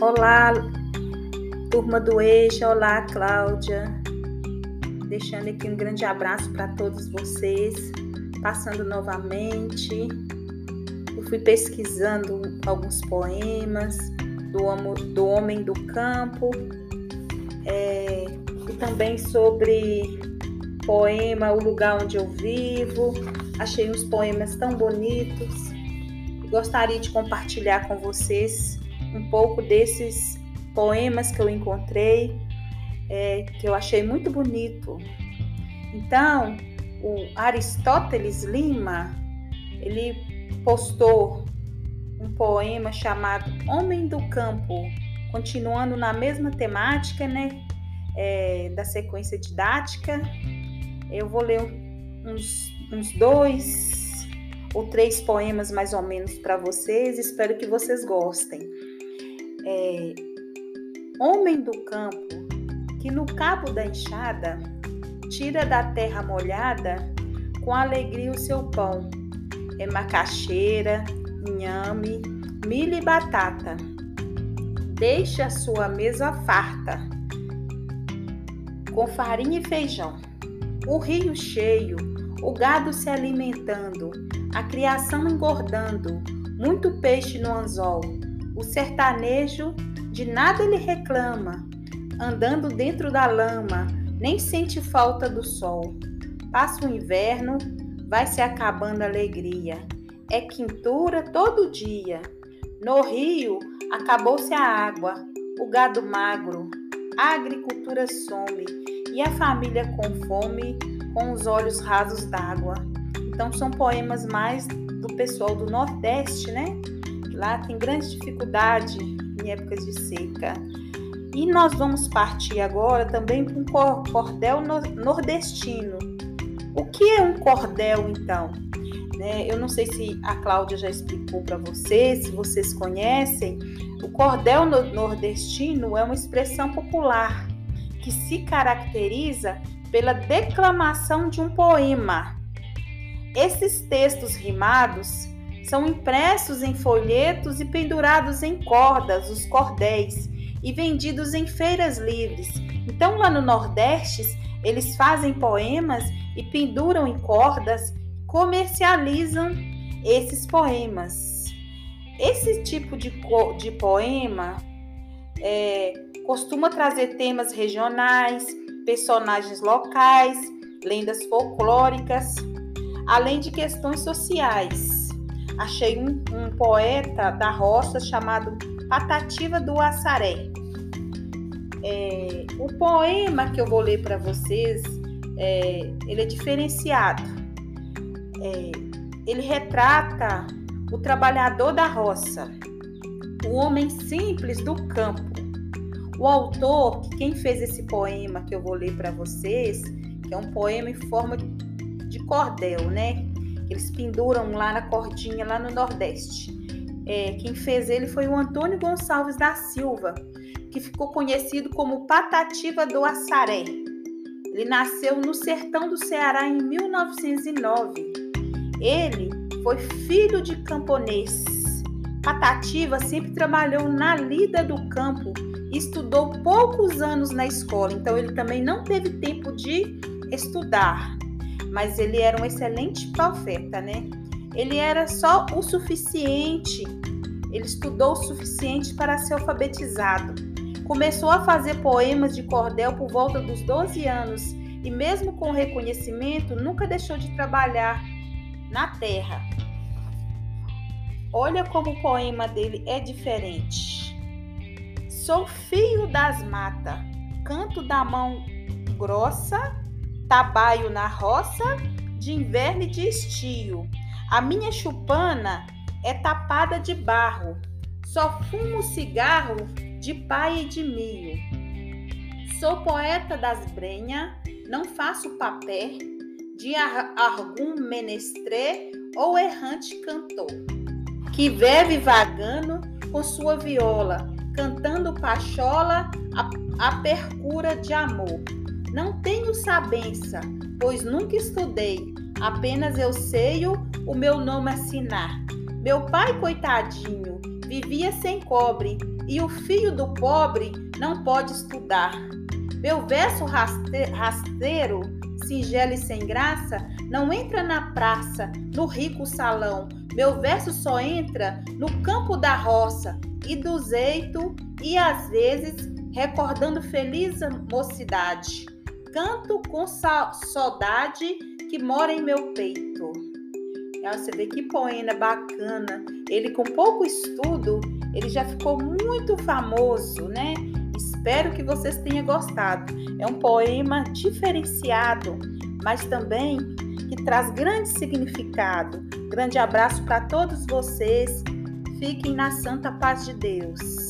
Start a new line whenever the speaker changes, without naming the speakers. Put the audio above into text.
Olá, turma do Eixo, olá, Cláudia. Deixando aqui um grande abraço para todos vocês. Passando novamente, eu fui pesquisando alguns poemas do, do Homem do Campo é, e também sobre poema O Lugar Onde Eu Vivo. Achei uns poemas tão bonitos gostaria de compartilhar com vocês um pouco desses poemas que eu encontrei, é, que eu achei muito bonito. Então, o Aristóteles Lima, ele postou um poema chamado Homem do Campo, continuando na mesma temática, né, é, da sequência didática. Eu vou ler uns, uns dois ou três poemas mais ou menos para vocês. Espero que vocês gostem é, homem do campo, que no cabo da enxada tira da terra molhada com alegria o seu pão. É macaxeira, inhame, milho e batata. Deixa a sua mesa farta, com farinha e feijão. O rio cheio, o gado se alimentando, a criação engordando, muito peixe no anzol o sertanejo de nada ele reclama, andando dentro da lama, nem sente falta do sol. Passa o inverno, vai se acabando a alegria. É quintura todo dia. No rio acabou-se a água, o gado magro, a agricultura some e a família com fome, com os olhos rasos d'água. Então são poemas mais do pessoal do Nordeste, né? Lá tem grande dificuldade em épocas de seca. E nós vamos partir agora também para um cordel nordestino. O que é um cordel, então? Né? Eu não sei se a Cláudia já explicou para vocês, se vocês conhecem. O cordel nordestino é uma expressão popular que se caracteriza pela declamação de um poema. Esses textos rimados são impressos em folhetos e pendurados em cordas, os cordéis, e vendidos em feiras livres. Então, lá no Nordeste, eles fazem poemas e penduram em cordas, comercializam esses poemas. Esse tipo de, de poema é, costuma trazer temas regionais, personagens locais, lendas folclóricas, além de questões sociais achei um, um poeta da roça chamado Patativa do Assaré. É, o poema que eu vou ler para vocês, é, ele é diferenciado. É, ele retrata o trabalhador da roça, o homem simples do campo. O autor, quem fez esse poema que eu vou ler para vocês, que é um poema em forma de cordel, né? Eles penduram lá na cordinha, lá no Nordeste. É, quem fez ele foi o Antônio Gonçalves da Silva, que ficou conhecido como Patativa do Assaré. Ele nasceu no sertão do Ceará em 1909. Ele foi filho de camponês. Patativa sempre trabalhou na lida do campo e estudou poucos anos na escola, então ele também não teve tempo de estudar mas ele era um excelente profeta, né? Ele era só o suficiente, ele estudou o suficiente para ser alfabetizado. Começou a fazer poemas de cordel por volta dos 12 anos e, mesmo com reconhecimento, nunca deixou de trabalhar na terra. Olha como o poema dele é diferente. Sou filho das matas, canto da mão grossa Trabalho na roça de inverno e de estio. A minha chupana é tapada de barro. Só fumo cigarro de pai e de milho. Sou poeta das brenhas, não faço papel de algum menestré ou errante cantor, que vive vagando com sua viola, cantando pachola a, a percura de amor. Não tenho sabença, pois nunca estudei, apenas eu sei o meu nome assinar. Meu pai, coitadinho, vivia sem cobre, e o filho do pobre não pode estudar. Meu verso rasteiro, singelo e sem graça, não entra na praça, no rico salão. Meu verso só entra no campo da roça e do zeito, e às vezes recordando feliz mocidade. Canto com saudade que mora em meu peito. Você vê que poema bacana. Ele com pouco estudo, ele já ficou muito famoso, né? Espero que vocês tenham gostado. É um poema diferenciado, mas também que traz grande significado. Grande abraço para todos vocês. Fiquem na santa paz de Deus.